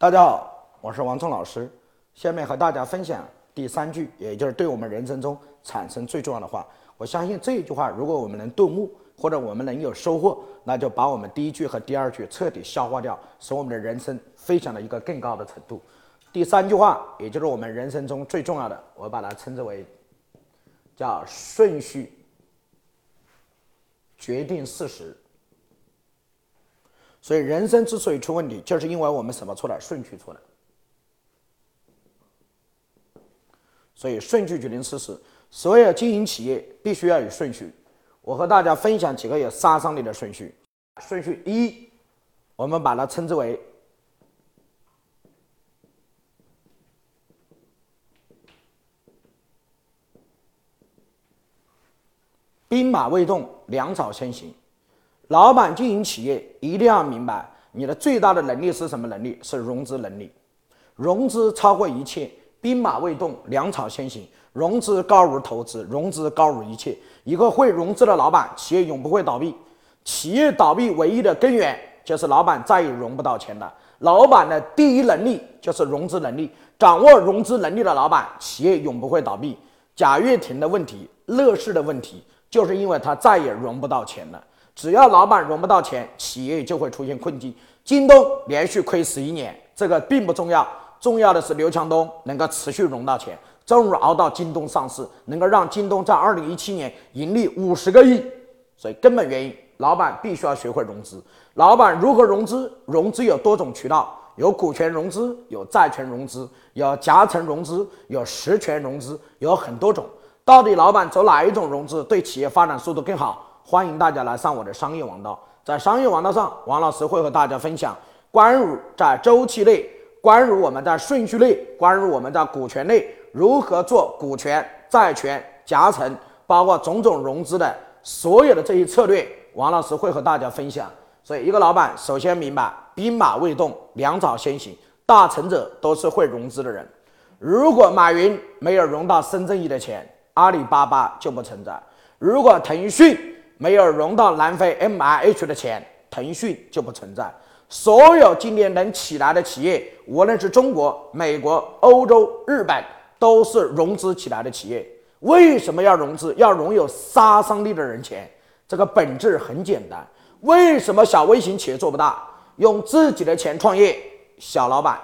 大家好，我是王聪老师。下面和大家分享第三句，也就是对我们人生中产生最重要的话。我相信这一句话，如果我们能顿悟，或者我们能有收获，那就把我们第一句和第二句彻底消化掉，使我们的人生飞向了一个更高的程度。第三句话，也就是我们人生中最重要的，我把它称之为叫顺序决定事实。所以，人生之所以出问题，就是因为我们什么错了？顺序错了。所以，顺序决定事实。所有经营企业必须要有顺序。我和大家分享几个有杀伤力的顺序。顺序一，我们把它称之为“兵马未动，粮草先行”。老板经营企业一定要明白，你的最大的能力是什么能力？是融资能力。融资超过一切，兵马未动，粮草先行。融资高于投资，融资高于一切。一个会融资的老板，企业永不会倒闭。企业倒闭唯一的根源就是老板再也融不到钱了。老板的第一能力就是融资能力，掌握融资能力的老板，企业永不会倒闭。贾跃亭的问题，乐视的问题，就是因为他再也融不到钱了。只要老板融不到钱，企业就会出现困境。京东连续亏十一年，这个并不重要，重要的是刘强东能够持续融到钱，终于熬到京东上市，能够让京东在二零一七年盈利五十个亿。所以根本原因，老板必须要学会融资。老板如何融资？融资有多种渠道，有股权融资，有债权融资，有夹层融资，有实权融资，有很多种。到底老板走哪一种融资对企业发展速度更好？欢迎大家来上我的商业王道，在商业王道上，王老师会和大家分享关于在周期内，关于我们在顺序内，关于我们在股权内如何做股权、债权、夹层，包括种种融资的所有的这些策略，王老师会和大家分享。所以，一个老板首先明白兵马未动，粮草先行，大成者都是会融资的人。如果马云没有融到深圳亿的钱，阿里巴巴就不存在；如果腾讯，没有融到南非 M I H 的钱，腾讯就不存在。所有今年能起来的企业，无论是中国、美国、欧洲、日本，都是融资起来的企业。为什么要融资？要融有杀伤力的人钱。这个本质很简单。为什么小微型企业做不大？用自己的钱创业，小老板；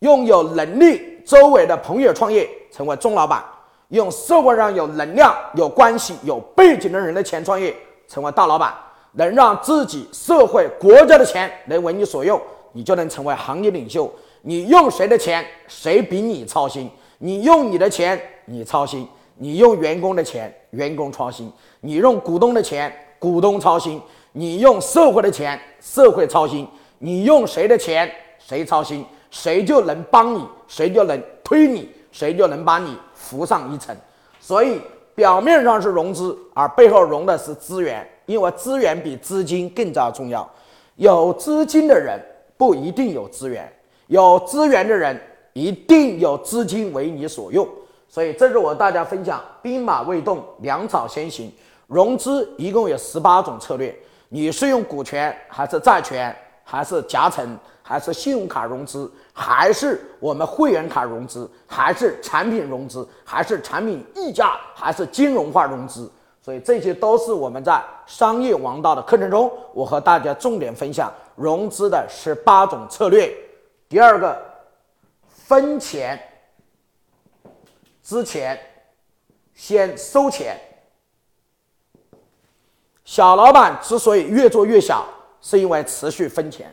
用有能力周围的朋友创业，成为中老板。用社会上有能量、有关系、有背景的人的钱创业，成为大老板，能让自己、社会、国家的钱能为你所用，你就能成为行业领袖。你用谁的钱，谁比你操心；你用你的钱，你操心；你用员工的钱，员工操心；你用股东的钱，股东操心；你用社会的钱，社会操心；你用谁的钱，谁操心，谁就能帮你，谁就能推你，谁就能把你。浮上一层，所以表面上是融资，而背后融的是资源，因为资源比资金更加重要。有资金的人不一定有资源，有资源的人一定有资金为你所用。所以这是我大家分享：兵马未动，粮草先行。融资一共有十八种策略，你是用股权还是债权，还是夹层？还是信用卡融资，还是我们会员卡融资，还是产品融资，还是产品溢价，还是金融化融资？所以这些都是我们在商业王道的课程中，我和大家重点分享融资的十八种策略。第二个，分钱之前先收钱。小老板之所以越做越小，是因为持续分钱。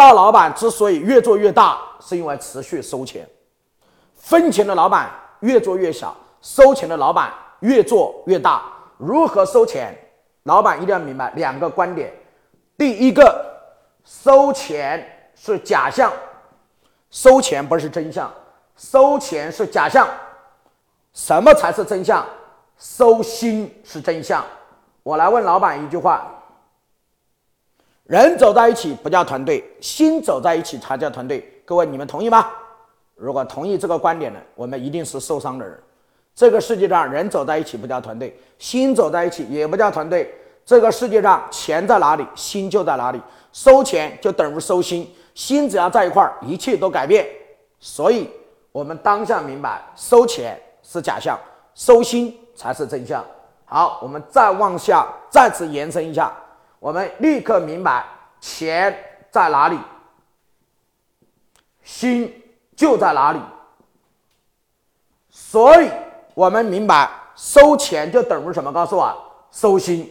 大老板之所以越做越大，是因为持续收钱。分钱的老板越做越小，收钱的老板越做越大。如何收钱？老板一定要明白两个观点：第一个，收钱是假象，收钱不是真相，收钱是假象。什么才是真相？收心是真相。我来问老板一句话。人走在一起不叫团队，心走在一起才叫团队。各位，你们同意吗？如果同意这个观点的，我们一定是受伤的人。这个世界上，人走在一起不叫团队，心走在一起也不叫团队。这个世界上，钱在哪里，心就在哪里。收钱就等于收心，心只要在一块儿，一切都改变。所以，我们当下明白，收钱是假象，收心才是真相。好，我们再往下再次延伸一下，我们立刻明白钱在哪里，心就在哪里。所以，我们明白收钱就等于什么？告诉我，收心。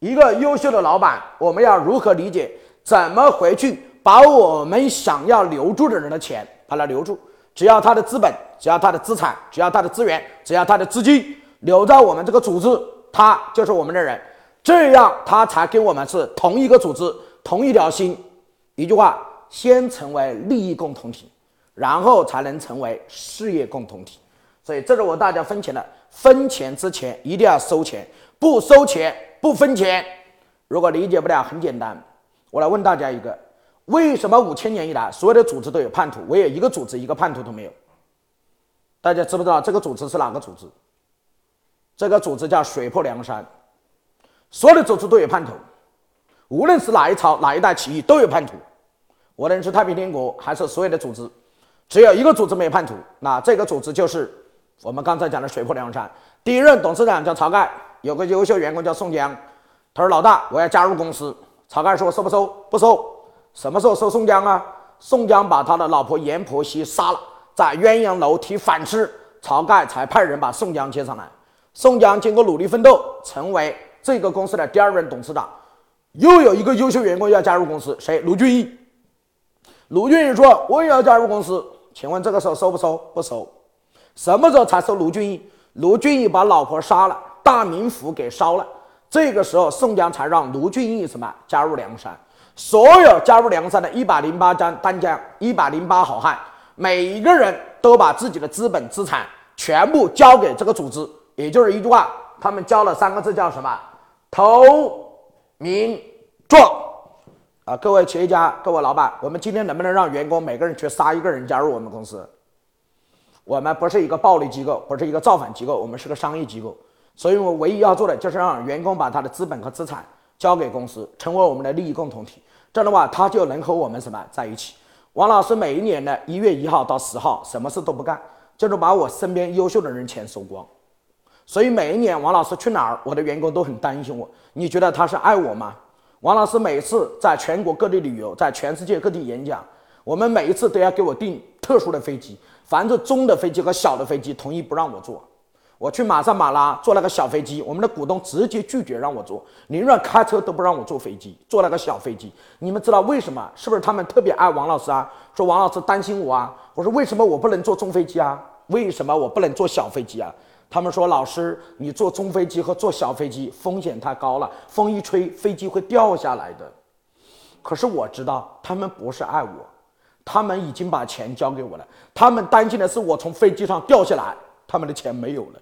一个优秀的老板，我们要如何理解？怎么回去把我们想要留住的人的钱把它留住？只要他的资本，只要他的资产，只要他的资源，只要他的资金留在我们这个组织，他就是我们的人。这样他才跟我们是同一个组织，同一条心。一句话，先成为利益共同体，然后才能成为事业共同体。所以，这是我大家分钱的。分钱之前一定要收钱，不收钱。不分钱，如果理解不了，很简单，我来问大家一个：为什么五千年以来所有的组织都有叛徒，唯有一个组织一个叛徒都没有？大家知不知道这个组织是哪个组织？这个组织叫水泊梁山。所有的组织都有叛徒，无论是哪一朝哪一代起义都有叛徒。无论是太平天国还是所有的组织，只有一个组织没有叛徒，那这个组织就是我们刚才讲的水泊梁山。第一任董事长叫晁盖。有个优秀员工叫宋江，他说：“老大，我要加入公司。”晁盖说：“收不收？不收。什么时候收宋江啊？”宋江把他的老婆阎婆惜杀了，在鸳鸯楼提反吃，晁盖才派人把宋江接上来。宋江经过努力奋斗，成为这个公司的第二任董事长。又有一个优秀员工要加入公司，谁？卢俊义。卢俊义说：“我也要加入公司。”请问这个时候收不收？不收。什么时候才收卢俊义？卢俊义把老婆杀了。大名府给烧了，这个时候宋江才让卢俊义什么加入梁山。所有加入梁山的一百零八将单将，一百零八好汉，每一个人都把自己的资本资产全部交给这个组织，也就是一句话，他们交了三个字，叫什么？投名状。啊，各位企业家，各位老板，我们今天能不能让员工每个人去杀一个人加入我们公司？我们不是一个暴力机构，不是一个造反机构，我们是个商业机构。所以，我唯一要做的就是让员工把他的资本和资产交给公司，成为我们的利益共同体。这样的话，他就能和我们什么在一起。王老师每一年的一月一号到十号，什么事都不干，就是把我身边优秀的人钱收光。所以每一年王老师去哪儿，我的员工都很担心我。你觉得他是爱我吗？王老师每次在全国各地旅游，在全世界各地演讲，我们每一次都要给我订特殊的飞机，凡是中的飞机和小的飞机，同意不让我坐。我去马萨马拉坐那个小飞机，我们的股东直接拒绝让我坐，宁愿开车都不让我坐飞机，坐那个小飞机。你们知道为什么？是不是他们特别爱王老师啊？说王老师担心我啊？我说为什么我不能坐中飞机啊？为什么我不能坐小飞机啊？他们说老师，你坐中飞机和坐小飞机风险太高了，风一吹飞机会掉下来的。可是我知道他们不是爱我，他们已经把钱交给我了，他们担心的是我从飞机上掉下来，他们的钱没有了。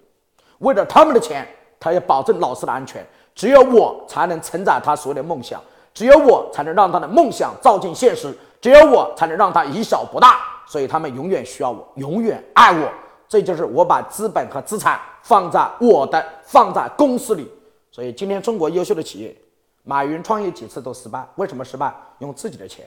为了他们的钱，他要保证老师的安全。只有我才能承载他所有的梦想，只有我才能让他的梦想照进现实，只有我才能让他以小博大。所以他们永远需要我，永远爱我。这就是我把资本和资产放在我的，放在公司里。所以今天中国优秀的企业，马云创业几次都失败，为什么失败？用自己的钱。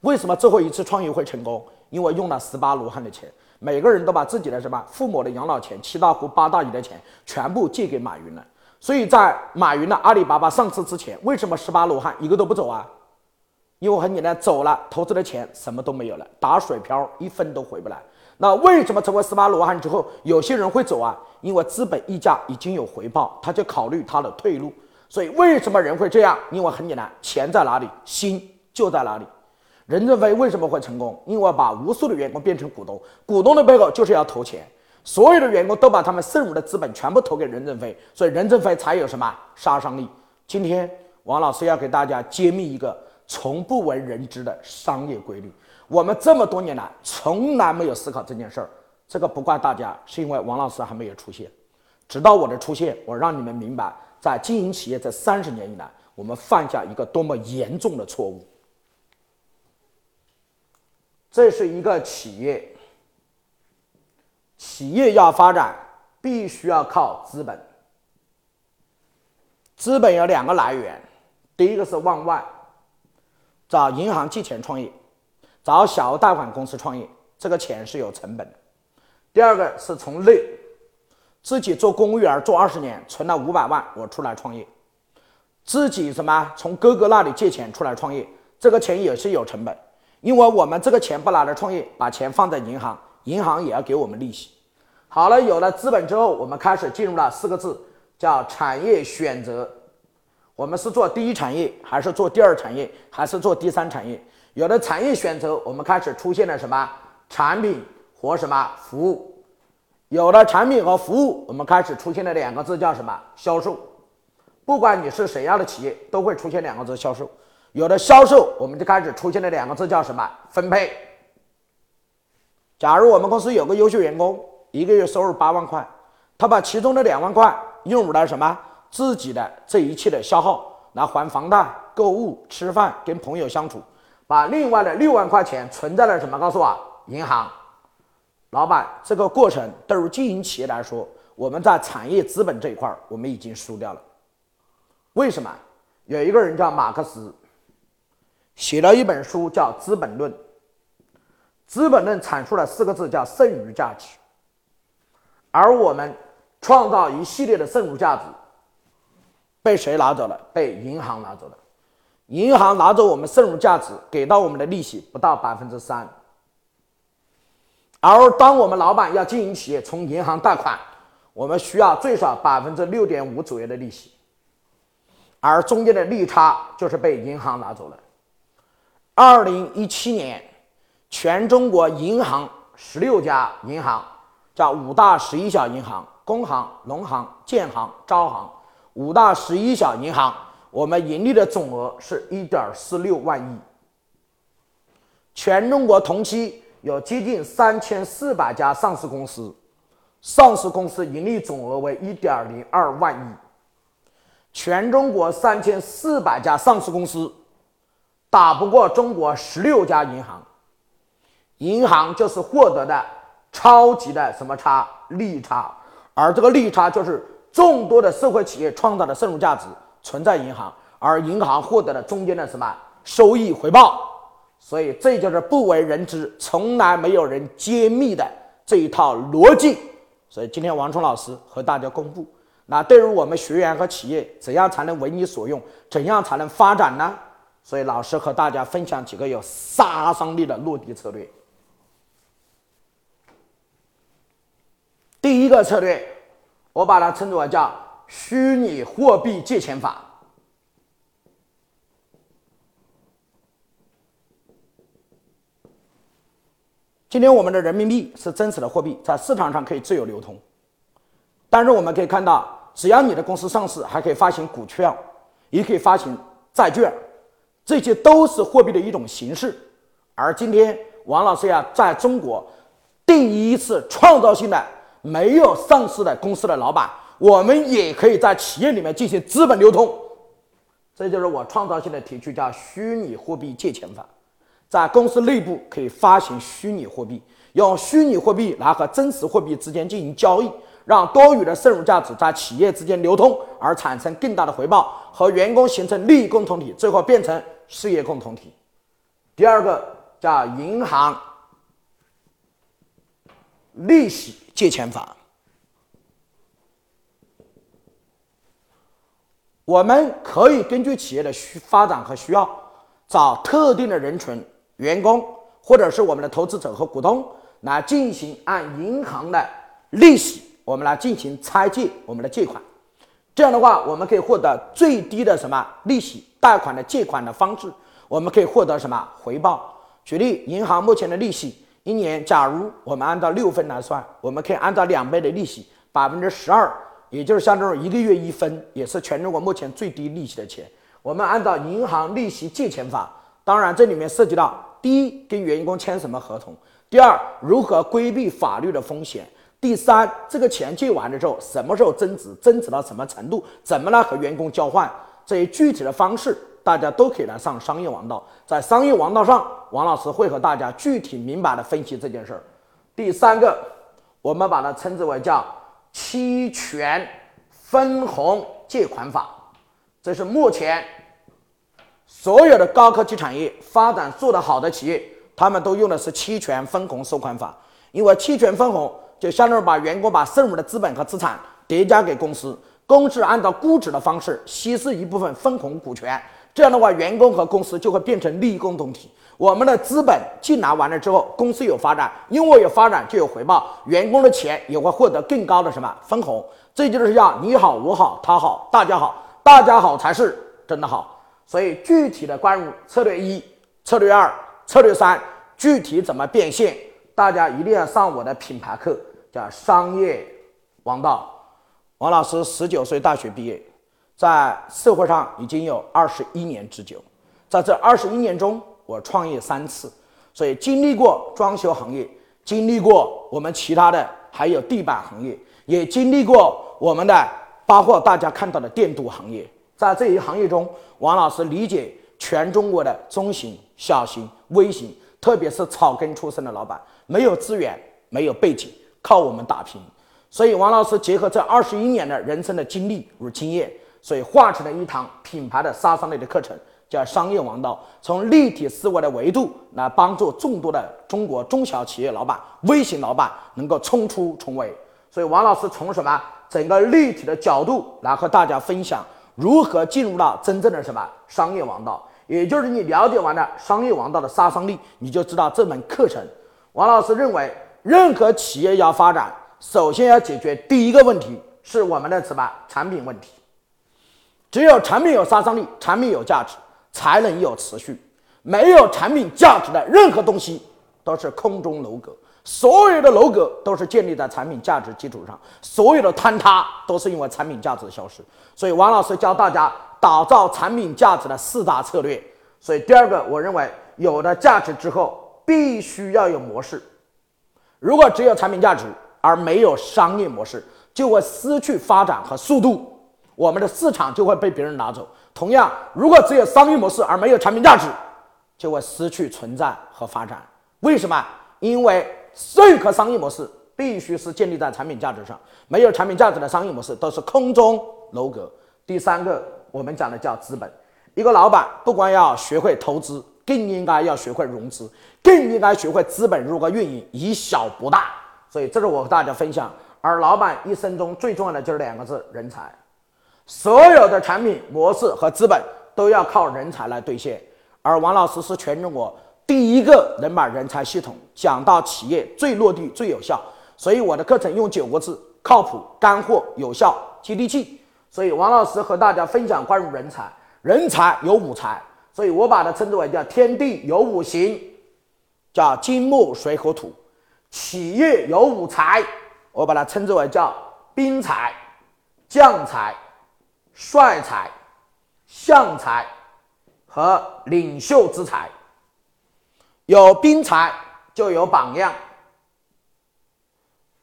为什么最后一次创业会成功？因为用了十八罗汉的钱。每个人都把自己的什么父母的养老钱、七大姑八大姨的钱全部借给马云了。所以在马云的阿里巴巴上市之前，为什么十八罗汉一个都不走啊？因为很简单，走了投资的钱什么都没有了，打水漂，一分都回不来。那为什么成为十八罗汉之后，有些人会走啊？因为资本溢价已经有回报，他就考虑他的退路。所以为什么人会这样？因为很简单，钱在哪里，心就在哪里。任正非为什么会成功？因为把无数的员工变成股东，股东的背后就是要投钱，所有的员工都把他们剩余的资本全部投给任正非，所以任正非才有什么杀伤力。今天王老师要给大家揭秘一个从不为人知的商业规律，我们这么多年来从来没有思考这件事儿，这个不怪大家，是因为王老师还没有出现，直到我的出现，我让你们明白，在经营企业这三十年以来，我们犯下一个多么严重的错误。这是一个企业，企业要发展，必须要靠资本。资本有两个来源，第一个是往外，找银行借钱创业，找小额贷款公司创业，这个钱是有成本的。第二个是从内，自己做公务员做二十年，存了五百万，我出来创业，自己什么从哥哥那里借钱出来创业，这个钱也是有成本，因为我们这个钱不拿来创业，把钱放在银行，银行也要给我们利息。好了，有了资本之后，我们开始进入了四个字，叫产业选择。我们是做第一产业，还是做第二产业，还是做第三产业？有了产业选择，我们开始出现了什么产品和什么服务？有了产品和服务，我们开始出现了两个字，叫什么销售？不管你是谁样的企业，都会出现两个字销售。有了销售，我们就开始出现了两个字，叫什么分配？假如我们公司有个优秀员工，一个月收入八万块，他把其中的两万块用于了什么？自己的这一切的消耗来还房贷、购物、吃饭、跟朋友相处，把另外的六万块钱存在了什么？告诉我，银行。老板，这个过程对于经营企业来说，我们在产业资本这一块我们已经输掉了。为什么？有一个人叫马克思，写了一本书叫《资本论》。《资本论》阐述了四个字，叫剩余价值。而我们创造一系列的剩余价值。被谁拿走了？被银行拿走了。银行拿走我们剩余价值，给到我们的利息不到百分之三。而当我们老板要经营企业，从银行贷款，我们需要最少百分之六点五左右的利息，而中间的利差就是被银行拿走了。二零一七年，全中国银行十六家银行，叫五大十一小银行：工行、农行、建行、招行。五大十一小银行，我们盈利的总额是一点四六万亿。全中国同期有接近三千四百家上市公司，上市公司盈利总额为一点零二万亿。全中国三千四百家上市公司，打不过中国十六家银行。银行就是获得的超级的什么差利差，而这个利差就是。众多的社会企业创造的剩余价值存在银行，而银行获得了中间的什么收益回报？所以这就是不为人知、从来没有人揭秘的这一套逻辑。所以今天王冲老师和大家公布，那对于我们学员和企业，怎样才能为你所用？怎样才能发展呢？所以老师和大家分享几个有杀伤力的落地策略。第一个策略。我把它称之为叫虚拟货币借钱法。今天我们的人民币是真实的货币，在市场上可以自由流通。但是我们可以看到，只要你的公司上市，还可以发行股票，也可以发行债券，这些都是货币的一种形式。而今天王老师呀，在中国第一次创造性的。没有上市的公司的老板，我们也可以在企业里面进行资本流通，这就是我创造性的提出，叫虚拟货币借钱法。在公司内部可以发行虚拟货币，用虚拟货币来和真实货币之间进行交易，让多余的剩余价值在企业之间流通，而产生更大的回报，和员工形成利益共同体，最后变成事业共同体。第二个叫银行利息。借钱法，我们可以根据企业的需发展和需要，找特定的人群、员工，或者是我们的投资者和股东，来进行按银行的利息，我们来进行拆借我们的借款。这样的话，我们可以获得最低的什么利息？贷款的借款的方式，我们可以获得什么回报？举例，银行目前的利息。一年，假如我们按照六分来算，我们可以按照两倍的利息，百分之十二，也就是像这种一个月一分，也是全中国目前最低利息的钱。我们按照银行利息借钱法，当然这里面涉及到：第一，跟员工签什么合同；第二，如何规避法律的风险；第三，这个钱借完的时候，什么时候增值，增值到什么程度，怎么来和员工交换，这些具体的方式。大家都可以来上商业王道，在商业王道上，王老师会和大家具体明白的分析这件事儿。第三个，我们把它称之为叫期权分红借款法，这是目前所有的高科技产业发展做得好的企业，他们都用的是期权分红收款法，因为期权分红就相当于把员工把剩余的资本和资产叠加给公司，公司按照估值的方式稀释一部分分红股权，这样的话，员工和公司就会变成利益共同体。我们的资本进来完了之后，公司有发展，因为有发展就有回报，员工的钱也会获得更高的什么分红。这就是要你好我好他好大家好，大家好才是真的好。所以具体的关于策略一、策略二、策略三，具体怎么变现，大家一定要上我的品牌课，叫商业王道。王老师十九岁大学毕业，在社会上已经有二十一年之久，在这二十一年中。我创业三次，所以经历过装修行业，经历过我们其他的还有地板行业，也经历过我们的包括大家看到的电镀行业。在这一行业中，王老师理解全中国的中型、小型、微型，特别是草根出身的老板，没有资源，没有背景，靠我们打拼。所以，王老师结合这二十一年的人生的经历与经验，所以画成了一堂品牌的杀伤力的课程。叫商业王道，从立体思维的维度来帮助众多的中国中小企业老板、微型老板能够冲出重围。所以，王老师从什么整个立体的角度来和大家分享如何进入到真正的什么商业王道。也就是你了解完了商业王道的杀伤力，你就知道这门课程。王老师认为，任何企业要发展，首先要解决第一个问题是我们的什么产品问题。只有产品有杀伤力，产品有价值。才能有持续，没有产品价值的任何东西都是空中楼阁。所有的楼阁都是建立在产品价值基础上，所有的坍塌都是因为产品价值的消失。所以，王老师教大家打造产品价值的四大策略。所以，第二个，我认为有了价值之后，必须要有模式。如果只有产品价值而没有商业模式，就会失去发展和速度，我们的市场就会被别人拿走。同样，如果只有商业模式而没有产品价值，就会失去存在和发展。为什么？因为任何商业模式必须是建立在产品价值上，没有产品价值的商业模式都是空中楼阁。第三个，我们讲的叫资本。一个老板不光要学会投资，更应该要学会融资，更应该学会资本如何运营，以小博大。所以，这是我和大家分享。而老板一生中最重要的就是两个字：人才。所有的产品模式和资本都要靠人才来兑现，而王老师是全中国第一个能把人才系统讲到企业最落地、最有效。所以我的课程用九个字：靠谱、干货、有效、接地气。所以王老师和大家分享关于人才，人才有五才，所以我把它称之为叫天地有五行，叫金木水火土；企业有五才，我把它称之为叫兵才、将才。帅才、相才和领袖之才，有兵才就有榜样。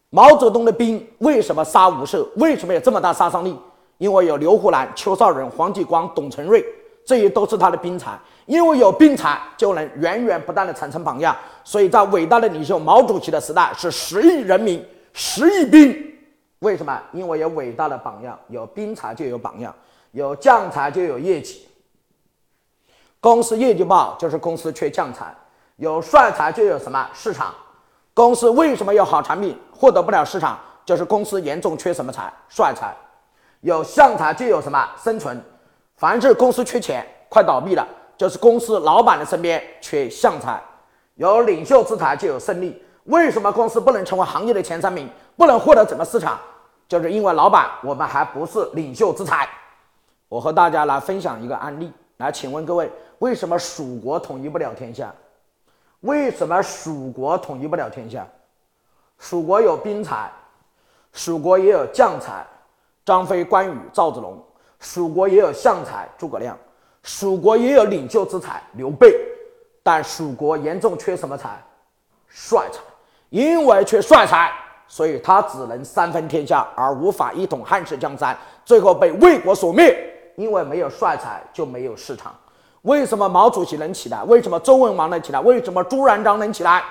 毛泽东的兵为什么杀无赦？为什么有这么大杀伤力？因为有刘胡兰、邱少仁、黄继光、董存瑞，这些都是他的兵才。因为有兵才，就能源源不断的产生榜样。所以在伟大的领袖毛主席的时代，是十亿人民、十亿兵。为什么？因为有伟大的榜样，有兵才就有榜样，有将才就有业绩。公司业绩不好，就是公司缺将才；有帅才就有什么市场。公司为什么有好产品获得不了市场？就是公司严重缺什么才？帅才。有相才就有什么生存。凡是公司缺钱快倒闭了，就是公司老板的身边缺相才。有领袖之才就有胜利。为什么公司不能成为行业的前三名，不能获得整个市场？就是因为老板，我们还不是领袖之才。我和大家来分享一个案例，来，请问各位，为什么蜀国统一不了天下？为什么蜀国统一不了天下？蜀国有兵才，蜀国也有将才，张飞、关羽、赵子龙；蜀国也有相才，诸葛亮；蜀国也有领袖之才，刘备。但蜀国严重缺什么才？帅才，因为缺帅才。所以他只能三分天下，而无法一统汉室江山，最后被魏国所灭。因为没有帅才，就没有市场。为什么毛主席能起来？为什么周文王能起来？为什么朱元璋能起来？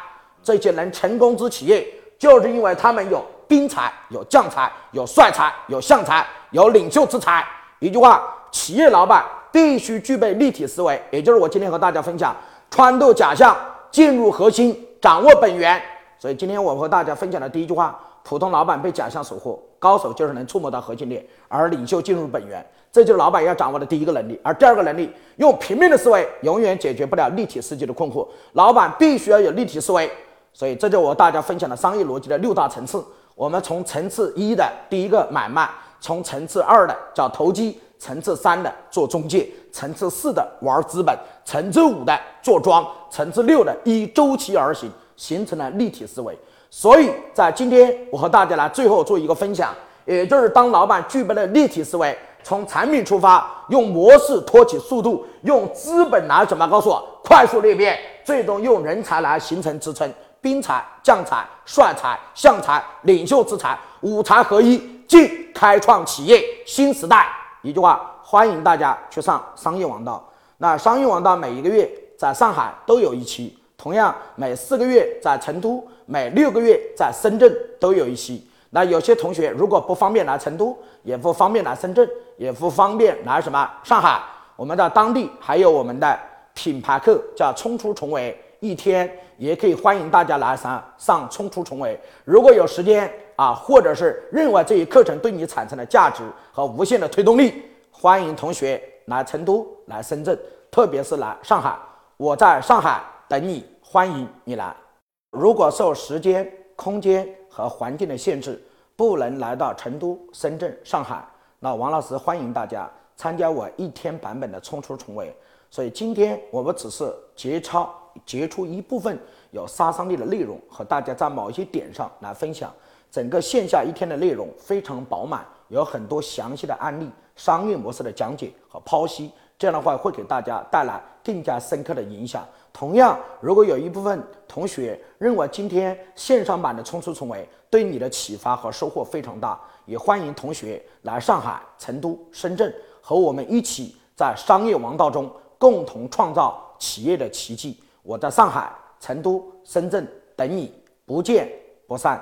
这些能成功之企业，就是因为他们有兵才、有将才、有帅才、有相才、有领袖之才。一句话，企业老板必须具备立体思维，也就是我今天和大家分享穿透假象，进入核心，掌握本源。所以今天我和大家分享的第一句话：普通老板被假象所惑，高手就是能触摸到核心点，而领袖进入本源。这就是老板要掌握的第一个能力。而第二个能力，用平面的思维永远解决不了立体世界的困惑。老板必须要有立体思维。所以这就我和大家分享的商业逻辑的六大层次。我们从层次一的第一个买卖，从层次二的叫投机，层次三的做中介，层次四的玩资本，层次五的做庄，层次六的依周期而行。形成了立体思维，所以在今天我和大家来最后做一个分享，也就是当老板具备了立体思维，从产品出发，用模式托起速度，用资本来怎么告诉我快速裂变，最终用人才来形成支撑，兵才、将才、帅才、相才、领袖之才，五才合一，即开创企业新时代。一句话，欢迎大家去上商业王道。那商业王道每一个月在上海都有一期。同样，每四个月在成都，每六个月在深圳都有一期。那有些同学如果不方便来成都，也不方便来深圳，也不方便来什么上海，我们的当地还有我们的品牌课，叫冲出重围，一天也可以欢迎大家来上上冲出重围。如果有时间啊，或者是认为这一课程对你产生了价值和无限的推动力，欢迎同学来成都、来深圳，特别是来上海。我在上海。等你，欢迎你来。如果受时间、空间和环境的限制，不能来到成都、深圳、上海，那王老师欢迎大家参加我一天版本的冲出重围。所以今天我们只是节操截出一部分有杀伤力的内容，和大家在某一些点上来分享。整个线下一天的内容非常饱满，有很多详细的案例、商业模式的讲解和剖析。这样的话会给大家带来更加深刻的影响。同样，如果有一部分同学认为今天线上版的冲出重围对你的启发和收获非常大，也欢迎同学来上海、成都、深圳和我们一起在商业王道中共同创造企业的奇迹。我在上海、成都、深圳等你，不见不散。